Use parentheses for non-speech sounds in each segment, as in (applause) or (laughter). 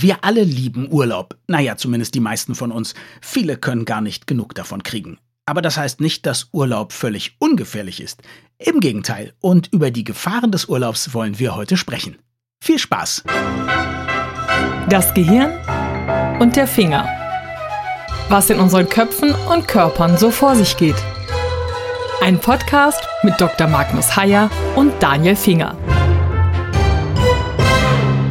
Wir alle lieben Urlaub. Naja, zumindest die meisten von uns. Viele können gar nicht genug davon kriegen. Aber das heißt nicht, dass Urlaub völlig ungefährlich ist. Im Gegenteil. Und über die Gefahren des Urlaubs wollen wir heute sprechen. Viel Spaß! Das Gehirn und der Finger. Was in unseren Köpfen und Körpern so vor sich geht. Ein Podcast mit Dr. Magnus Heyer und Daniel Finger.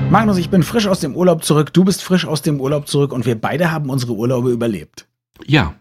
Magnus, ich bin frisch aus dem Urlaub zurück, du bist frisch aus dem Urlaub zurück und wir beide haben unsere Urlaube überlebt. Ja,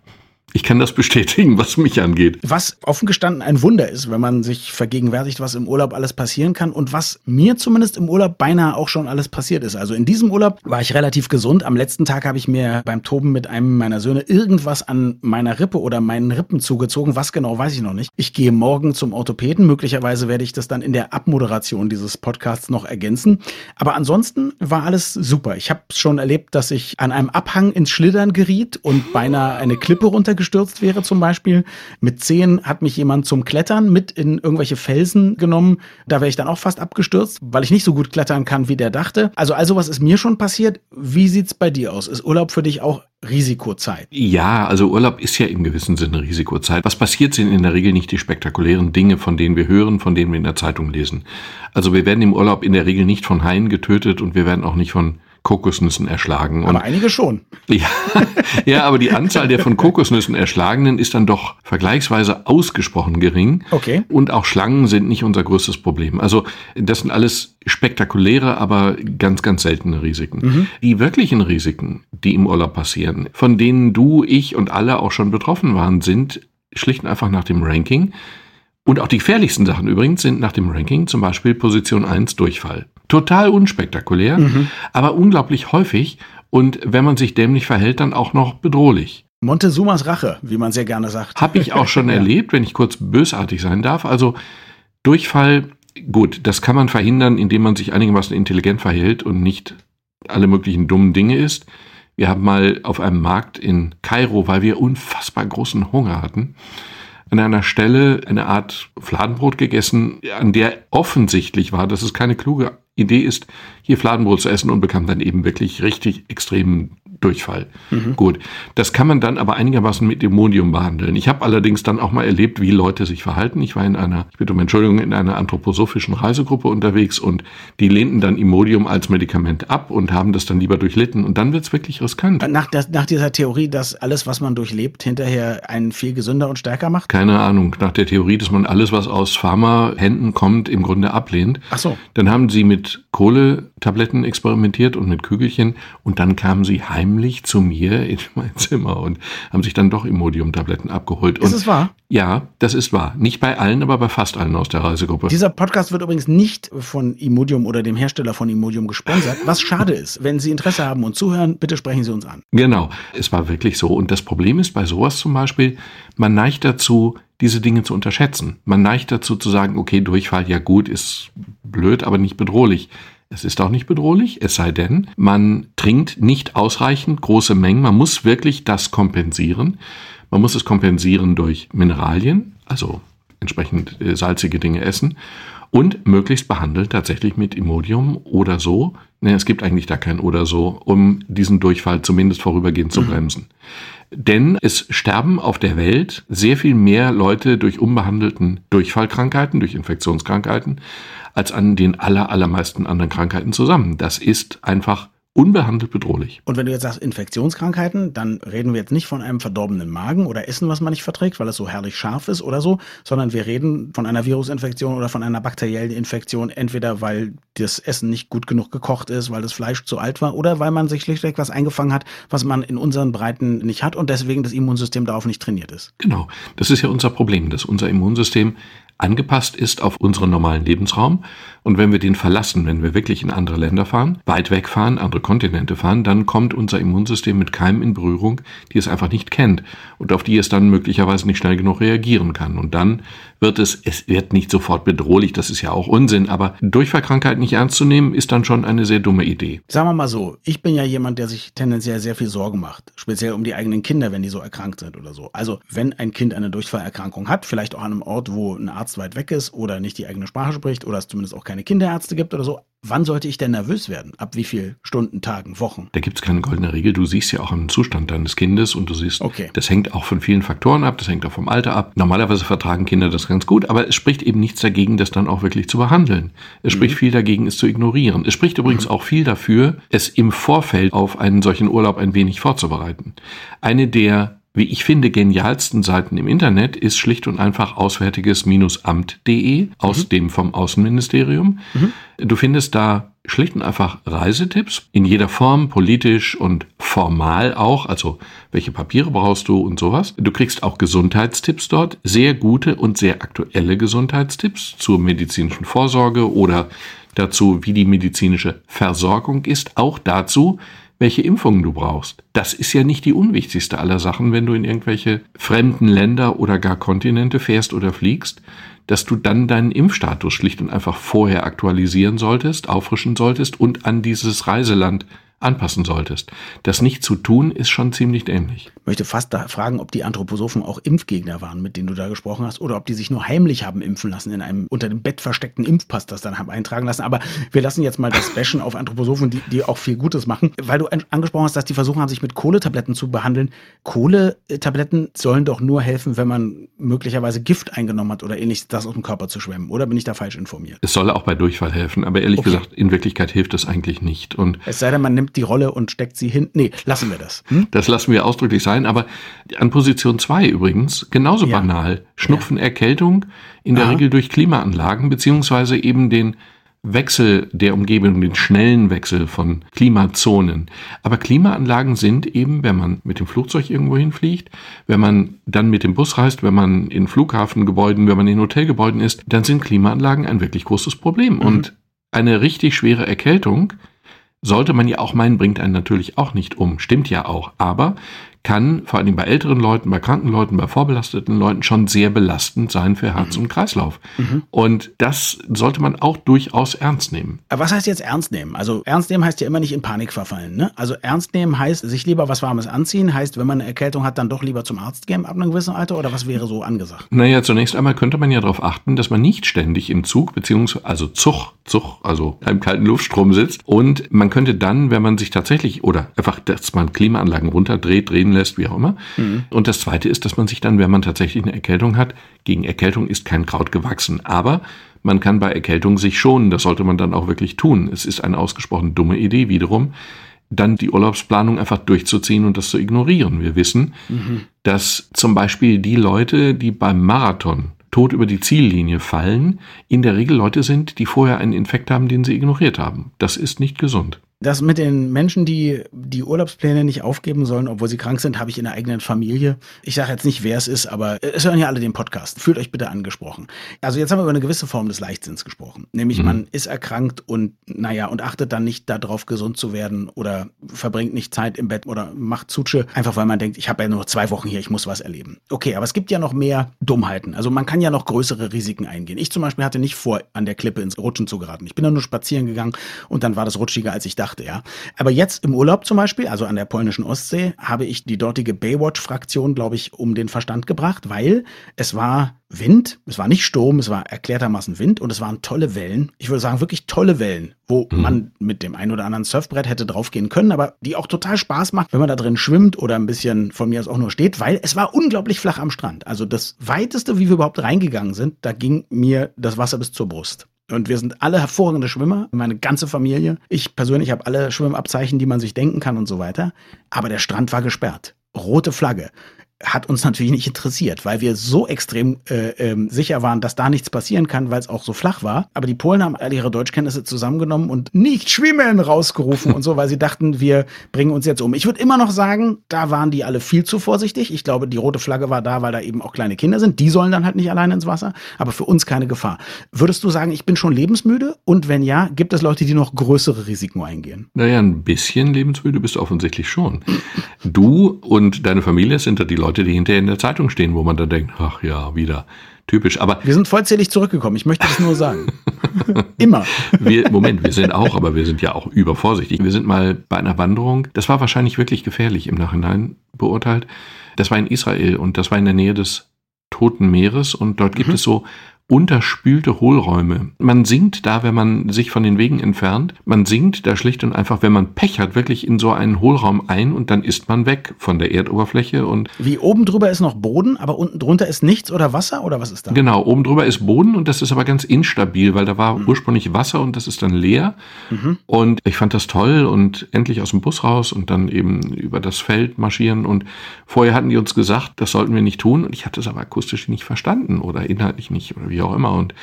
ich kann das bestätigen, was mich angeht. Was offen gestanden ein Wunder ist, wenn man sich vergegenwärtigt, was im Urlaub alles passieren kann und was mir zumindest im Urlaub beinahe auch schon alles passiert ist. Also in diesem Urlaub war ich relativ gesund. Am letzten Tag habe ich mir beim Toben mit einem meiner Söhne irgendwas an meiner Rippe oder meinen Rippen zugezogen. Was genau, weiß ich noch nicht. Ich gehe morgen zum Orthopäden. Möglicherweise werde ich das dann in der Abmoderation dieses Podcasts noch ergänzen. Aber ansonsten war alles super. Ich habe schon erlebt, dass ich an einem Abhang ins Schlittern geriet und beinahe eine Klippe runtergeschlagen abgestürzt wäre zum Beispiel. Mit zehn hat mich jemand zum Klettern mit in irgendwelche Felsen genommen. Da wäre ich dann auch fast abgestürzt, weil ich nicht so gut klettern kann, wie der dachte. Also all sowas ist mir schon passiert. Wie sieht's bei dir aus? Ist Urlaub für dich auch Risikozeit? Ja, also Urlaub ist ja im gewissen Sinne Risikozeit. Was passiert sind in der Regel nicht die spektakulären Dinge, von denen wir hören, von denen wir in der Zeitung lesen. Also wir werden im Urlaub in der Regel nicht von Haien getötet und wir werden auch nicht von Kokosnüssen erschlagen. Und aber einige schon. (laughs) Ja, ja, aber die Anzahl der von Kokosnüssen erschlagenen ist dann doch vergleichsweise ausgesprochen gering. Okay. Und auch Schlangen sind nicht unser größtes Problem. Also das sind alles spektakuläre, aber ganz, ganz seltene Risiken. Mhm. Die wirklichen Risiken, die im Urlaub passieren, von denen du, ich und alle auch schon betroffen waren, sind schlicht und einfach nach dem Ranking. Und auch die gefährlichsten Sachen übrigens sind nach dem Ranking zum Beispiel Position 1 Durchfall. Total unspektakulär, mhm. aber unglaublich häufig und wenn man sich dämlich verhält, dann auch noch bedrohlich. Montezumas Rache, wie man sehr gerne sagt. Habe ich auch schon (laughs) ja. erlebt, wenn ich kurz bösartig sein darf. Also Durchfall, gut, das kann man verhindern, indem man sich einigermaßen intelligent verhält und nicht alle möglichen dummen Dinge isst. Wir haben mal auf einem Markt in Kairo, weil wir unfassbar großen Hunger hatten, an einer Stelle eine Art Fladenbrot gegessen, an der offensichtlich war, dass es keine kluge Idee ist, hier Fladenbrot zu essen und bekam dann eben wirklich richtig extremen Durchfall. Mhm. Gut, das kann man dann aber einigermaßen mit Imodium behandeln. Ich habe allerdings dann auch mal erlebt, wie Leute sich verhalten. Ich war in einer, ich bitte um Entschuldigung, in einer anthroposophischen Reisegruppe unterwegs und die lehnten dann Imodium als Medikament ab und haben das dann lieber durchlitten und dann wird's wirklich riskant. Nach, der, nach dieser Theorie, dass alles, was man durchlebt, hinterher einen viel gesünder und stärker macht? Keine Ahnung. Nach der Theorie, dass man alles, was aus Pharma-Händen kommt, im Grunde ablehnt. Ach so. Dann haben sie mit Kohletabletten experimentiert und mit Kügelchen und dann kamen sie heimlich zu mir (laughs) in mein Zimmer und haben sich dann doch Imodium-Tabletten abgeholt. Ist es wahr? Ja, das ist wahr. Nicht bei allen, aber bei fast allen aus der Reisegruppe. Dieser Podcast wird übrigens nicht von Imodium oder dem Hersteller von Imodium gesponsert, was schade ist. Wenn Sie Interesse haben und zuhören, bitte sprechen Sie uns an. Genau, es war wirklich so. Und das Problem ist bei sowas zum Beispiel, man neigt dazu, diese Dinge zu unterschätzen. Man neigt dazu zu sagen, okay, Durchfall, ja gut, ist blöd, aber nicht bedrohlich. Es ist auch nicht bedrohlich, es sei denn, man trinkt nicht ausreichend große Mengen. Man muss wirklich das kompensieren. Man muss es kompensieren durch Mineralien, also entsprechend äh, salzige Dinge essen und möglichst behandelt tatsächlich mit Imodium oder so. Ne, es gibt eigentlich da kein oder so, um diesen Durchfall zumindest vorübergehend zu mhm. bremsen. Denn es sterben auf der Welt sehr viel mehr Leute durch unbehandelten Durchfallkrankheiten, durch Infektionskrankheiten, als an den aller, allermeisten anderen Krankheiten zusammen. Das ist einfach unbehandelt bedrohlich. Und wenn du jetzt sagst Infektionskrankheiten, dann reden wir jetzt nicht von einem verdorbenen Magen oder Essen, was man nicht verträgt, weil es so herrlich scharf ist oder so, sondern wir reden von einer Virusinfektion oder von einer bakteriellen Infektion, entweder weil das Essen nicht gut genug gekocht ist, weil das Fleisch zu alt war oder weil man sich schlichtweg was eingefangen hat, was man in unseren Breiten nicht hat und deswegen das Immunsystem darauf nicht trainiert ist. Genau, das ist ja unser Problem, dass unser Immunsystem angepasst ist auf unseren normalen Lebensraum. Und wenn wir den verlassen, wenn wir wirklich in andere Länder fahren, weit weg fahren, andere Kontinente fahren, dann kommt unser Immunsystem mit Keimen in Berührung, die es einfach nicht kennt und auf die es dann möglicherweise nicht schnell genug reagieren kann. Und dann wird es, es wird nicht sofort bedrohlich, das ist ja auch Unsinn, aber Durchfallkrankheit nicht ernst zu nehmen, ist dann schon eine sehr dumme Idee. Sagen wir mal so, ich bin ja jemand, der sich tendenziell sehr viel Sorgen macht, speziell um die eigenen Kinder, wenn die so erkrankt sind oder so. Also wenn ein Kind eine Durchfallerkrankung hat, vielleicht auch an einem Ort, wo ein Arzt weit weg ist oder nicht die eigene Sprache spricht oder es zumindest auch keine Kinderärzte gibt oder so, wann sollte ich denn nervös werden? Ab wie viel Stunden, Tagen, Wochen? Da gibt es keine goldene Regel. Du siehst ja auch im Zustand deines Kindes und du siehst, okay. das hängt auch von vielen Faktoren ab, das hängt auch vom Alter ab. Normalerweise vertragen Kinder das ganz gut, aber es spricht eben nichts dagegen, das dann auch wirklich zu behandeln. Es mhm. spricht viel dagegen, es zu ignorieren. Es spricht übrigens mhm. auch viel dafür, es im Vorfeld auf einen solchen Urlaub ein wenig vorzubereiten. Eine der wie ich finde, genialsten Seiten im Internet ist schlicht und einfach auswärtiges-amt.de aus mhm. dem vom Außenministerium. Mhm. Du findest da schlicht und einfach Reisetipps in jeder Form, politisch und formal auch, also welche Papiere brauchst du und sowas. Du kriegst auch Gesundheitstipps dort, sehr gute und sehr aktuelle Gesundheitstipps zur medizinischen Vorsorge oder dazu, wie die medizinische Versorgung ist, auch dazu, welche Impfungen du brauchst. Das ist ja nicht die unwichtigste aller Sachen, wenn du in irgendwelche fremden Länder oder gar Kontinente fährst oder fliegst, dass du dann deinen Impfstatus schlicht und einfach vorher aktualisieren solltest, auffrischen solltest und an dieses Reiseland anpassen solltest. Das nicht zu tun, ist schon ziemlich dämlich. Ich möchte fast da fragen, ob die Anthroposophen auch Impfgegner waren, mit denen du da gesprochen hast, oder ob die sich nur heimlich haben impfen lassen in einem unter dem Bett versteckten Impfpass, das dann haben eintragen lassen. Aber wir lassen jetzt mal das Bashen auf Anthroposophen, die, die auch viel Gutes machen, weil du angesprochen hast, dass die versuchen haben, sich mit Kohletabletten zu behandeln. Kohletabletten sollen doch nur helfen, wenn man möglicherweise Gift eingenommen hat oder ähnliches, das aus dem Körper zu schwemmen. Oder bin ich da falsch informiert? Es soll auch bei Durchfall helfen, aber ehrlich okay. gesagt, in Wirklichkeit hilft es eigentlich nicht. Und es sei denn, man nimmt die Rolle und steckt sie hin. Nee, lassen wir das. Hm? Das lassen wir ausdrücklich sein, aber an Position 2 übrigens, genauso ja. banal. Schnupfen, ja. Erkältung, in der Aha. Regel durch Klimaanlagen, beziehungsweise eben den Wechsel der Umgebung, den schnellen Wechsel von Klimazonen. Aber Klimaanlagen sind eben, wenn man mit dem Flugzeug irgendwo hinfliegt, wenn man dann mit dem Bus reist, wenn man in Flughafengebäuden, wenn man in Hotelgebäuden ist, dann sind Klimaanlagen ein wirklich großes Problem. Mhm. Und eine richtig schwere Erkältung sollte man ja auch meinen, bringt einen natürlich auch nicht um. Stimmt ja auch. Aber kann vor allem bei älteren Leuten, bei kranken Leuten, bei vorbelasteten Leuten schon sehr belastend sein für Herz mhm. und Kreislauf. Mhm. Und das sollte man auch durchaus ernst nehmen. Aber was heißt jetzt ernst nehmen? Also ernst nehmen heißt ja immer nicht in Panik verfallen. Ne? Also ernst nehmen heißt, sich lieber was Warmes anziehen, heißt, wenn man eine Erkältung hat, dann doch lieber zum Arzt gehen ab einem gewissen Alter oder was wäre so angesagt? Naja, zunächst einmal könnte man ja darauf achten, dass man nicht ständig im Zug, beziehungsweise also Zug, Zug, also einem kalten Luftstrom sitzt. Und man könnte dann, wenn man sich tatsächlich, oder einfach, dass man Klimaanlagen runterdreht, drehen lässt, wie auch immer. Mhm. Und das Zweite ist, dass man sich dann, wenn man tatsächlich eine Erkältung hat, gegen Erkältung ist kein Kraut gewachsen. Aber man kann bei Erkältung sich schonen. Das sollte man dann auch wirklich tun. Es ist eine ausgesprochen dumme Idee wiederum, dann die Urlaubsplanung einfach durchzuziehen und das zu ignorieren. Wir wissen, mhm. dass zum Beispiel die Leute, die beim Marathon tot über die Ziellinie fallen, in der Regel Leute sind, die vorher einen Infekt haben, den sie ignoriert haben. Das ist nicht gesund. Das mit den Menschen, die die Urlaubspläne nicht aufgeben sollen, obwohl sie krank sind, habe ich in der eigenen Familie. Ich sage jetzt nicht, wer es ist, aber es hören ja alle den Podcast. Fühlt euch bitte angesprochen. Also jetzt haben wir über eine gewisse Form des Leichtsinns gesprochen. Nämlich mhm. man ist erkrankt und naja, und achtet dann nicht darauf, gesund zu werden oder verbringt nicht Zeit im Bett oder macht Zutsche, einfach weil man denkt, ich habe ja nur zwei Wochen hier, ich muss was erleben. Okay, aber es gibt ja noch mehr Dummheiten. Also man kann ja noch größere Risiken eingehen. Ich zum Beispiel hatte nicht vor, an der Klippe ins Rutschen zu geraten. Ich bin da nur spazieren gegangen und dann war das rutschiger, als ich dachte dachte, ja. Aber jetzt im Urlaub zum Beispiel, also an der polnischen Ostsee, habe ich die dortige Baywatch-Fraktion, glaube ich, um den Verstand gebracht, weil es war Wind, es war nicht Sturm, es war erklärtermaßen Wind und es waren tolle Wellen. Ich würde sagen, wirklich tolle Wellen, wo mhm. man mit dem ein oder anderen Surfbrett hätte draufgehen können, aber die auch total Spaß macht, wenn man da drin schwimmt oder ein bisschen von mir aus auch nur steht, weil es war unglaublich flach am Strand. Also das weiteste, wie wir überhaupt reingegangen sind, da ging mir das Wasser bis zur Brust. Und wir sind alle hervorragende Schwimmer, meine ganze Familie. Ich persönlich habe alle Schwimmabzeichen, die man sich denken kann und so weiter. Aber der Strand war gesperrt. Rote Flagge hat uns natürlich nicht interessiert, weil wir so extrem äh, ähm, sicher waren, dass da nichts passieren kann, weil es auch so flach war. Aber die Polen haben alle ihre Deutschkenntnisse zusammengenommen und nicht schwimmen rausgerufen und so, weil sie dachten, wir bringen uns jetzt um. Ich würde immer noch sagen, da waren die alle viel zu vorsichtig. Ich glaube, die rote Flagge war da, weil da eben auch kleine Kinder sind. Die sollen dann halt nicht alleine ins Wasser, aber für uns keine Gefahr. Würdest du sagen, ich bin schon lebensmüde? Und wenn ja, gibt es Leute, die noch größere Risiken eingehen? Naja, ein bisschen lebensmüde bist du offensichtlich schon. Du und deine Familie sind da die Leute, Leute, die hinterher in der Zeitung stehen, wo man dann denkt, ach ja, wieder typisch. Aber wir sind vollzählig zurückgekommen. Ich möchte das nur sagen. (laughs) Immer. Wir, Moment, wir sind auch, aber wir sind ja auch übervorsichtig. Wir sind mal bei einer Wanderung. Das war wahrscheinlich wirklich gefährlich im Nachhinein beurteilt. Das war in Israel und das war in der Nähe des Toten Meeres und dort gibt mhm. es so unterspülte Hohlräume. Man sinkt da, wenn man sich von den Wegen entfernt. Man sinkt da schlicht und einfach, wenn man Pech hat, wirklich in so einen Hohlraum ein und dann ist man weg von der Erdoberfläche und. Wie oben drüber ist noch Boden, aber unten drunter ist nichts oder Wasser oder was ist da? Genau, oben drüber ist Boden und das ist aber ganz instabil, weil da war mhm. ursprünglich Wasser und das ist dann leer. Mhm. Und ich fand das toll und endlich aus dem Bus raus und dann eben über das Feld marschieren und vorher hatten die uns gesagt, das sollten wir nicht tun und ich hatte es aber akustisch nicht verstanden oder inhaltlich nicht oder wie wie auch immer. Und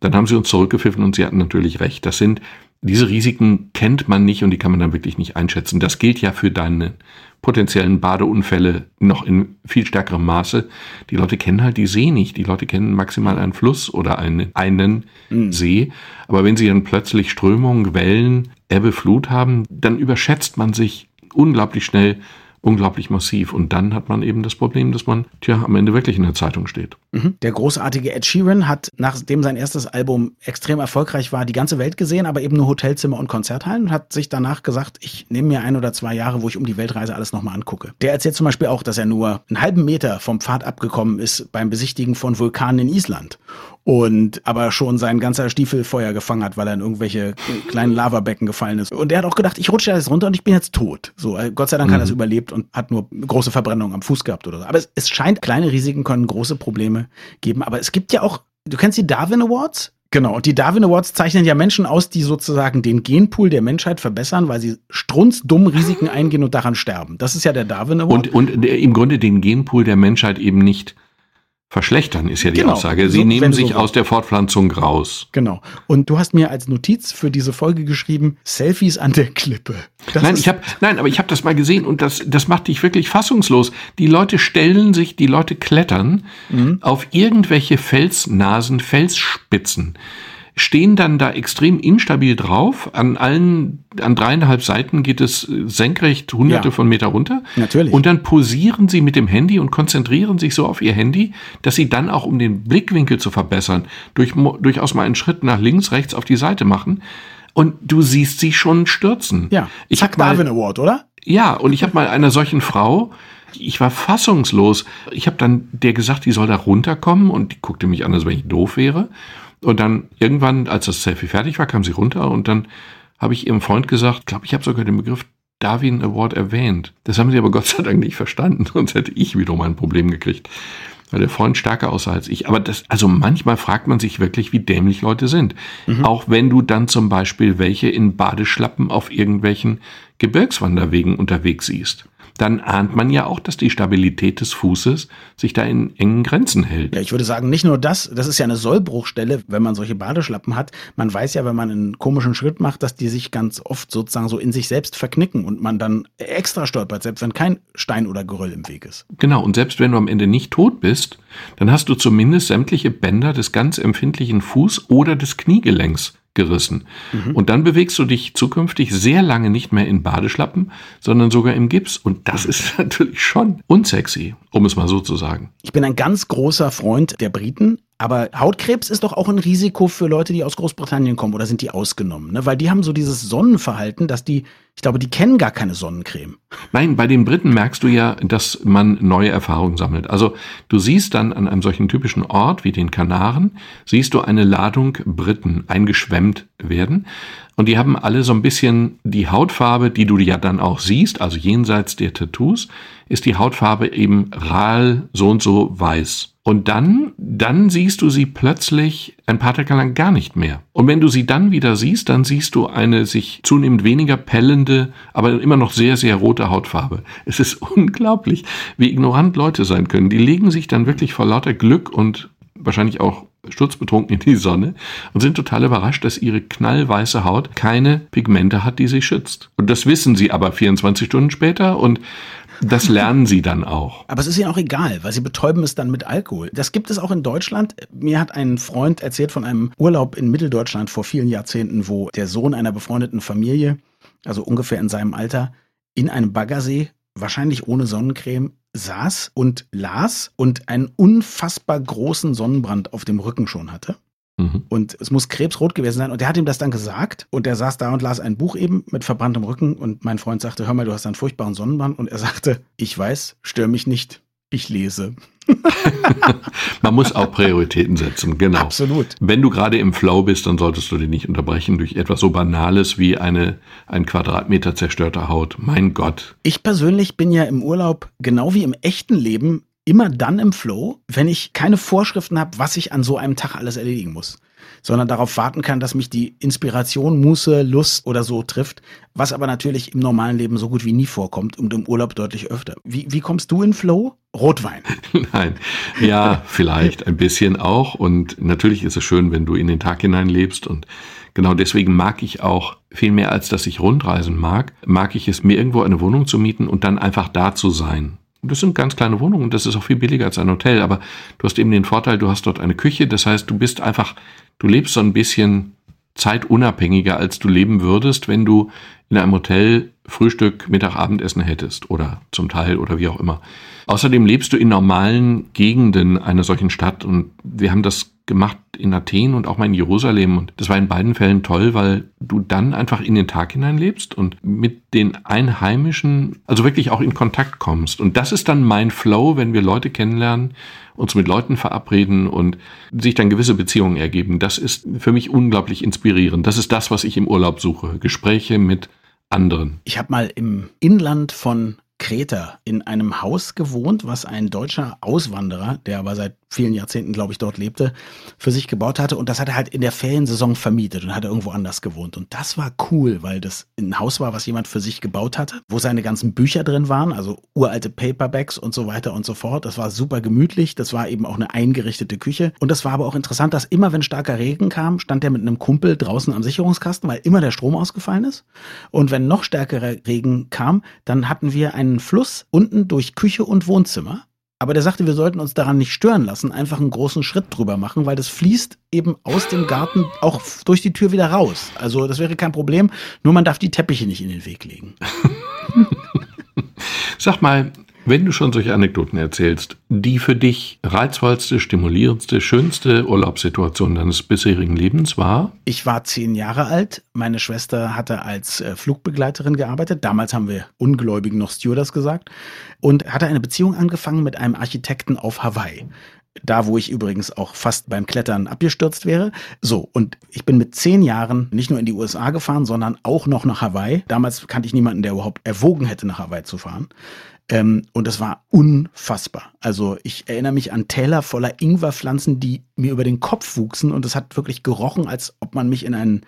dann haben sie uns zurückgepfiffen und sie hatten natürlich recht. Das sind, diese Risiken kennt man nicht und die kann man dann wirklich nicht einschätzen. Das gilt ja für deine potenziellen Badeunfälle noch in viel stärkerem Maße. Die Leute kennen halt die See nicht. Die Leute kennen maximal einen Fluss oder einen, einen mhm. See. Aber wenn sie dann plötzlich Strömungen, Wellen, Ebbe, Flut haben, dann überschätzt man sich unglaublich schnell unglaublich massiv. Und dann hat man eben das Problem, dass man, tja, am Ende wirklich in der Zeitung steht. Mhm. Der großartige Ed Sheeran hat, nachdem sein erstes Album extrem erfolgreich war, die ganze Welt gesehen, aber eben nur Hotelzimmer und Konzerthallen und hat sich danach gesagt, ich nehme mir ein oder zwei Jahre, wo ich um die Weltreise alles nochmal angucke. Der erzählt zum Beispiel auch, dass er nur einen halben Meter vom Pfad abgekommen ist beim Besichtigen von Vulkanen in Island und aber schon sein ganzer Stiefel Feuer gefangen hat, weil er in irgendwelche kleinen Lavabecken gefallen ist. Und er hat auch gedacht, ich rutsche jetzt runter und ich bin jetzt tot. So, äh, Gott sei Dank mhm. hat er es überlebt und hat nur große Verbrennungen am Fuß gehabt oder so. Aber es, es scheint, kleine Risiken können große Probleme geben. Aber es gibt ja auch, du kennst die Darwin Awards? Genau, und die Darwin Awards zeichnen ja Menschen aus, die sozusagen den Genpool der Menschheit verbessern, weil sie strunzdumm Risiken eingehen und daran sterben. Das ist ja der Darwin Award. Und, und im Grunde den Genpool der Menschheit eben nicht verschlechtern, ist ja die genau. Aussage. Sie so, nehmen sich so aus der Fortpflanzung raus. Genau. Und du hast mir als Notiz für diese Folge geschrieben, Selfies an der Klippe. Das nein, ich habe, nein, aber ich habe das mal gesehen und das, das macht dich wirklich fassungslos. Die Leute stellen sich, die Leute klettern mhm. auf irgendwelche Felsnasen, Felsspitzen stehen dann da extrem instabil drauf. An allen, an dreieinhalb Seiten geht es senkrecht hunderte ja, von Meter runter. Natürlich. Und dann posieren sie mit dem Handy und konzentrieren sich so auf ihr Handy, dass sie dann auch, um den Blickwinkel zu verbessern, durch, durchaus mal einen Schritt nach links, rechts auf die Seite machen. Und du siehst sie schon stürzen. Ja, ich Zack Darwin Award, oder? Ja, und ich habe mal einer solchen Frau, ich war fassungslos. Ich habe dann der gesagt, die soll da runterkommen und die guckte mich an, als wenn ich doof wäre. Und dann irgendwann, als das Selfie fertig war, kam sie runter und dann habe ich ihrem Freund gesagt, glaube ich, habe sogar den Begriff Darwin Award erwähnt. Das haben sie aber Gott sei Dank nicht verstanden, (laughs) sonst hätte ich wiederum ein Problem gekriegt. Weil der Freund stärker aussah als ich. Aber das, also manchmal fragt man sich wirklich, wie dämlich Leute sind. Mhm. Auch wenn du dann zum Beispiel welche in Badeschlappen auf irgendwelchen Gebirgswanderwegen unterwegs siehst dann ahnt man ja auch, dass die Stabilität des Fußes sich da in engen Grenzen hält. Ja, ich würde sagen, nicht nur das, das ist ja eine Sollbruchstelle, wenn man solche Badeschlappen hat. Man weiß ja, wenn man einen komischen Schritt macht, dass die sich ganz oft sozusagen so in sich selbst verknicken und man dann extra stolpert, selbst wenn kein Stein oder Geröll im Weg ist. Genau, und selbst wenn du am Ende nicht tot bist, dann hast du zumindest sämtliche Bänder des ganz empfindlichen Fuß- oder des Kniegelenks gerissen. Mhm. Und dann bewegst du dich zukünftig sehr lange nicht mehr in Badeschlappen, sondern sogar im Gips. Und das ist (laughs) natürlich schon unsexy, um es mal so zu sagen. Ich bin ein ganz großer Freund der Briten, aber Hautkrebs ist doch auch ein Risiko für Leute, die aus Großbritannien kommen oder sind die ausgenommen? Ne? Weil die haben so dieses Sonnenverhalten, dass die, ich glaube, die kennen gar keine Sonnencreme. Nein, bei den Briten merkst du ja, dass man neue Erfahrungen sammelt. Also du siehst dann an einem solchen typischen Ort wie den Kanaren, siehst du eine Ladung Briten eingeschwemmt werden. Und die haben alle so ein bisschen die Hautfarbe, die du ja dann auch siehst, also jenseits der Tattoos, ist die Hautfarbe eben ral so und so weiß. Und dann, dann siehst du sie plötzlich ein paar Tage lang gar nicht mehr. Und wenn du sie dann wieder siehst, dann siehst du eine sich zunehmend weniger pellende, aber immer noch sehr, sehr rote Hautfarbe. Es ist (laughs) unglaublich, wie ignorant Leute sein können. Die legen sich dann wirklich vor lauter Glück und wahrscheinlich auch sturzbetrunken in die Sonne und sind total überrascht, dass ihre knallweiße Haut keine Pigmente hat, die sie schützt. Und das wissen sie aber 24 Stunden später und das lernen sie dann auch. Aber es ist ihnen auch egal, weil sie betäuben es dann mit Alkohol. Das gibt es auch in Deutschland. Mir hat ein Freund erzählt von einem Urlaub in Mitteldeutschland vor vielen Jahrzehnten, wo der Sohn einer befreundeten Familie, also ungefähr in seinem Alter, in einem Baggersee, wahrscheinlich ohne Sonnencreme, saß und las und einen unfassbar großen Sonnenbrand auf dem Rücken schon hatte. Mhm. Und es muss krebsrot gewesen sein. Und der hat ihm das dann gesagt. Und er saß da und las ein Buch eben mit verbranntem Rücken. Und mein Freund sagte, hör mal, du hast einen furchtbaren Sonnenbrand. Und er sagte, ich weiß, stör mich nicht. Ich lese. (laughs) Man muss auch Prioritäten setzen, genau. Absolut. Wenn du gerade im Flow bist, dann solltest du den nicht unterbrechen durch etwas so Banales wie eine, ein Quadratmeter zerstörter Haut. Mein Gott. Ich persönlich bin ja im Urlaub, genau wie im echten Leben, immer dann im Flow, wenn ich keine Vorschriften habe, was ich an so einem Tag alles erledigen muss sondern darauf warten kann, dass mich die Inspiration, Muße, Lust oder so trifft, was aber natürlich im normalen Leben so gut wie nie vorkommt und im Urlaub deutlich öfter. Wie, wie kommst du in Flow? Rotwein. (laughs) Nein, ja, vielleicht ein bisschen auch und natürlich ist es schön, wenn du in den Tag hinein lebst und genau deswegen mag ich auch viel mehr als dass ich rundreisen mag, mag ich es mir irgendwo eine Wohnung zu mieten und dann einfach da zu sein. Das sind ganz kleine Wohnungen und das ist auch viel billiger als ein Hotel, aber du hast eben den Vorteil, du hast dort eine Küche, das heißt, du bist einfach du lebst so ein bisschen zeitunabhängiger, als du leben würdest, wenn du in einem Hotel Frühstück, Mittag, Abendessen hättest oder zum Teil oder wie auch immer. Außerdem lebst du in normalen Gegenden einer solchen Stadt und wir haben das gemacht in Athen und auch mal in Jerusalem und das war in beiden Fällen toll, weil du dann einfach in den Tag hinein lebst und mit den Einheimischen, also wirklich auch in Kontakt kommst. Und das ist dann mein Flow, wenn wir Leute kennenlernen, uns mit Leuten verabreden und sich dann gewisse Beziehungen ergeben. Das ist für mich unglaublich inspirierend. Das ist das, was ich im Urlaub suche. Gespräche mit anderen. Ich habe mal im Inland von Kreta in einem Haus gewohnt, was ein deutscher Auswanderer, der aber seit vielen Jahrzehnten, glaube ich, dort lebte, für sich gebaut hatte. Und das hat er halt in der Feriensaison vermietet und hat irgendwo anders gewohnt. Und das war cool, weil das ein Haus war, was jemand für sich gebaut hatte, wo seine ganzen Bücher drin waren, also uralte Paperbacks und so weiter und so fort. Das war super gemütlich. Das war eben auch eine eingerichtete Küche. Und das war aber auch interessant, dass immer, wenn starker Regen kam, stand er mit einem Kumpel draußen am Sicherungskasten, weil immer der Strom ausgefallen ist. Und wenn noch stärkerer Regen kam, dann hatten wir einen Fluss unten durch Küche und Wohnzimmer aber der sagte, wir sollten uns daran nicht stören lassen, einfach einen großen Schritt drüber machen, weil das fließt eben aus dem Garten auch durch die Tür wieder raus. Also das wäre kein Problem, nur man darf die Teppiche nicht in den Weg legen. (laughs) Sag mal, wenn du schon solche Anekdoten erzählst, die für dich reizvollste, stimulierendste, schönste Urlaubssituation deines bisherigen Lebens war? Ich war zehn Jahre alt. Meine Schwester hatte als äh, Flugbegleiterin gearbeitet. Damals haben wir Ungläubigen noch Stewardess gesagt. Und hatte eine Beziehung angefangen mit einem Architekten auf Hawaii. Da, wo ich übrigens auch fast beim Klettern abgestürzt wäre. So, und ich bin mit zehn Jahren nicht nur in die USA gefahren, sondern auch noch nach Hawaii. Damals kannte ich niemanden, der überhaupt erwogen hätte, nach Hawaii zu fahren. Ähm, und das war unfassbar. Also ich erinnere mich an Täler voller Ingwerpflanzen, die mir über den Kopf wuchsen und es hat wirklich gerochen, als ob man mich in ein,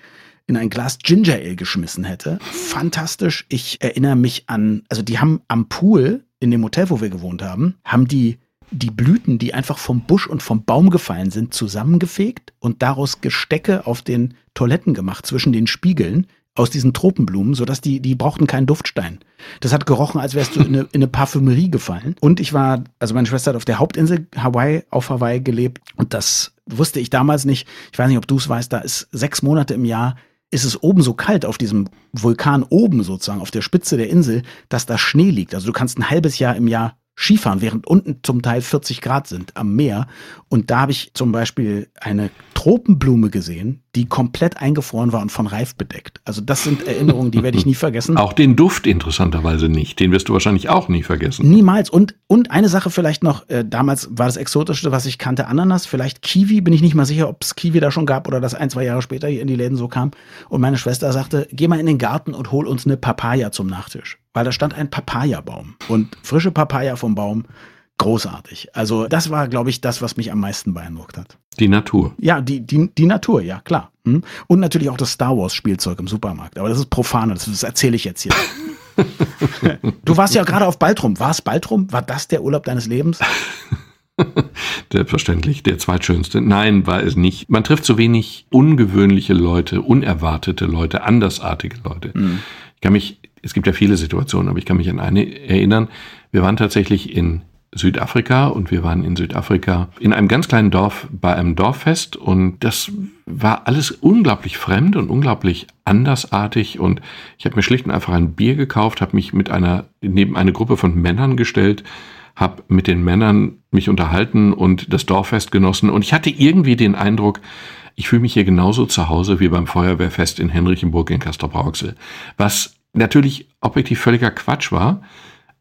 in ein Glas Ginger Ale geschmissen hätte. Fantastisch. Ich erinnere mich an, also die haben am Pool in dem Hotel, wo wir gewohnt haben, haben die die Blüten, die einfach vom Busch und vom Baum gefallen sind, zusammengefegt und daraus Gestecke auf den Toiletten gemacht zwischen den Spiegeln, aus diesen Tropenblumen, sodass die, die brauchten keinen Duftstein. Das hat gerochen, als wärst du in eine, in eine Parfümerie gefallen. Und ich war, also meine Schwester hat auf der Hauptinsel Hawaii, auf Hawaii gelebt und das wusste ich damals nicht. Ich weiß nicht, ob du es weißt, da ist sechs Monate im Jahr ist es oben so kalt auf diesem Vulkan oben sozusagen auf der Spitze der Insel, dass da Schnee liegt. Also du kannst ein halbes Jahr im Jahr Skifahren, während unten zum Teil 40 Grad sind am Meer. Und da habe ich zum Beispiel eine Tropenblume gesehen, die komplett eingefroren war und von Reif bedeckt. Also das sind Erinnerungen, die werde ich nie vergessen. Auch den Duft interessanterweise nicht. Den wirst du wahrscheinlich auch nie vergessen. Niemals. Und, und eine Sache vielleicht noch, äh, damals war das Exotischste, was ich kannte, Ananas. Vielleicht Kiwi, bin ich nicht mal sicher, ob es Kiwi da schon gab oder das ein, zwei Jahre später hier in die Läden so kam. Und meine Schwester sagte, geh mal in den Garten und hol uns eine Papaya zum Nachtisch. Weil da stand ein Papayabaum. Und frische Papaya vom Baum großartig. Also das war, glaube ich, das, was mich am meisten beeindruckt hat. Die Natur. Ja, die, die, die Natur, ja, klar. Hm? Und natürlich auch das Star Wars Spielzeug im Supermarkt. Aber das ist profan, das, das erzähle ich jetzt hier. (laughs) du warst ja gerade auf Baltrum. War es Baltrum? War das der Urlaub deines Lebens? (laughs) Selbstverständlich, der zweitschönste. Nein, war es nicht. Man trifft so wenig ungewöhnliche Leute, unerwartete Leute, andersartige Leute. Mhm. Ich kann mich, es gibt ja viele Situationen, aber ich kann mich an eine erinnern. Wir waren tatsächlich in Südafrika und wir waren in Südafrika in einem ganz kleinen Dorf bei einem Dorffest und das war alles unglaublich fremd und unglaublich andersartig und ich habe mir schlicht und einfach ein Bier gekauft, habe mich mit einer neben eine Gruppe von Männern gestellt, habe mit den Männern mich unterhalten und das Dorffest genossen und ich hatte irgendwie den Eindruck, ich fühle mich hier genauso zu Hause wie beim Feuerwehrfest in Henrichenburg in Castrop-Rauxel, was natürlich objektiv völliger Quatsch war,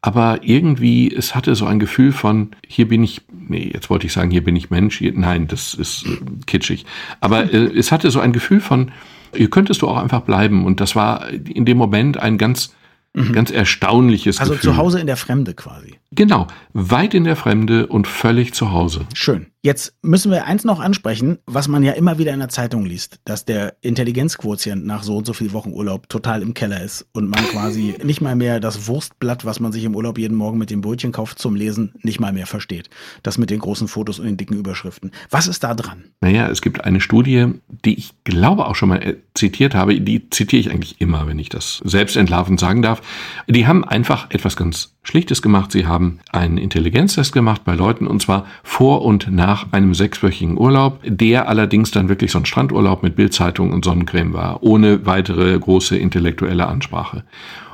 aber irgendwie, es hatte so ein Gefühl von, hier bin ich, nee, jetzt wollte ich sagen, hier bin ich Mensch, hier, nein, das ist äh, kitschig. Aber äh, es hatte so ein Gefühl von, hier könntest du auch einfach bleiben. Und das war in dem Moment ein ganz, mhm. ganz erstaunliches also Gefühl. Also zu Hause in der Fremde quasi. Genau, weit in der Fremde und völlig zu Hause. Schön. Jetzt müssen wir eins noch ansprechen, was man ja immer wieder in der Zeitung liest, dass der Intelligenzquotient nach so und so viel Wochen Urlaub total im Keller ist und man quasi (laughs) nicht mal mehr das Wurstblatt, was man sich im Urlaub jeden Morgen mit dem Brötchen kauft zum Lesen, nicht mal mehr versteht. Das mit den großen Fotos und den dicken Überschriften. Was ist da dran? Naja, es gibt eine Studie, die ich glaube auch schon mal äh, zitiert habe, die zitiere ich eigentlich immer, wenn ich das selbst entlarvend sagen darf. Die haben einfach etwas ganz Schlichtes gemacht. Sie haben einen Intelligenztest gemacht bei Leuten und zwar vor und nach einem sechswöchigen Urlaub, der allerdings dann wirklich so ein Strandurlaub mit Bildzeitung und Sonnencreme war, ohne weitere große intellektuelle Ansprache.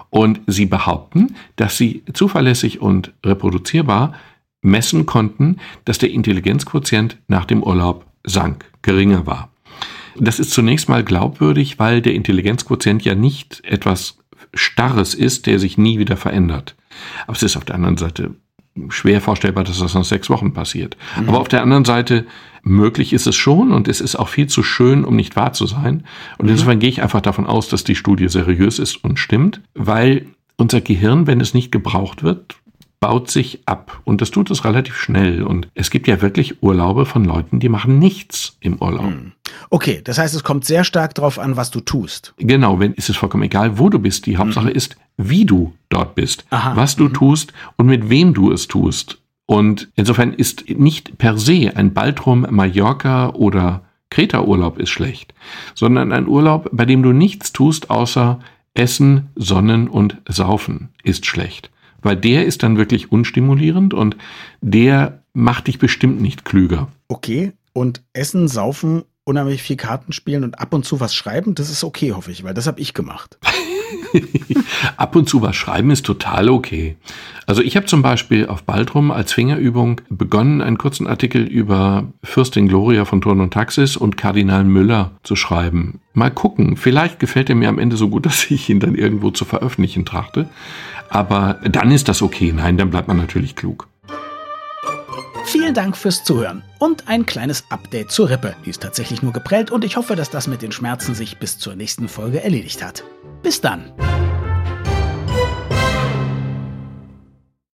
Und sie behaupten, dass sie zuverlässig und reproduzierbar messen konnten, dass der Intelligenzquotient nach dem Urlaub sank, geringer war. Das ist zunächst mal glaubwürdig, weil der Intelligenzquotient ja nicht etwas Starres ist, der sich nie wieder verändert. Aber es ist auf der anderen Seite schwer vorstellbar, dass das nach sechs Wochen passiert. Mhm. Aber auf der anderen Seite, möglich ist es schon und es ist auch viel zu schön, um nicht wahr zu sein. Und mhm. insofern gehe ich einfach davon aus, dass die Studie seriös ist und stimmt, weil unser Gehirn, wenn es nicht gebraucht wird, baut sich ab. Und das tut es relativ schnell. Und es gibt ja wirklich Urlaube von Leuten, die machen nichts im Urlaub. Hm. Okay, das heißt, es kommt sehr stark darauf an, was du tust. Genau, wenn ist es vollkommen egal, wo du bist. Die Hauptsache mhm. ist, wie du dort bist, Aha. was du mhm. tust und mit wem du es tust. Und insofern ist nicht per se ein Baltrum, Mallorca oder Kreta-Urlaub ist schlecht, sondern ein Urlaub, bei dem du nichts tust, außer Essen, Sonnen und Saufen, ist schlecht weil der ist dann wirklich unstimulierend und der macht dich bestimmt nicht klüger. Okay, und Essen, Saufen, unheimlich viel Karten spielen und ab und zu was schreiben, das ist okay, hoffe ich, weil das habe ich gemacht. (laughs) ab und zu was schreiben ist total okay. Also ich habe zum Beispiel auf Baltrum als Fingerübung begonnen, einen kurzen Artikel über Fürstin Gloria von Turn und Taxis und Kardinal Müller zu schreiben. Mal gucken, vielleicht gefällt er mir am Ende so gut, (laughs) dass ich ihn dann irgendwo zu veröffentlichen trachte. Aber dann ist das okay. Nein, dann bleibt man natürlich klug. Vielen Dank fürs Zuhören und ein kleines Update zur Rippe. Die ist tatsächlich nur geprellt und ich hoffe, dass das mit den Schmerzen sich bis zur nächsten Folge erledigt hat. Bis dann.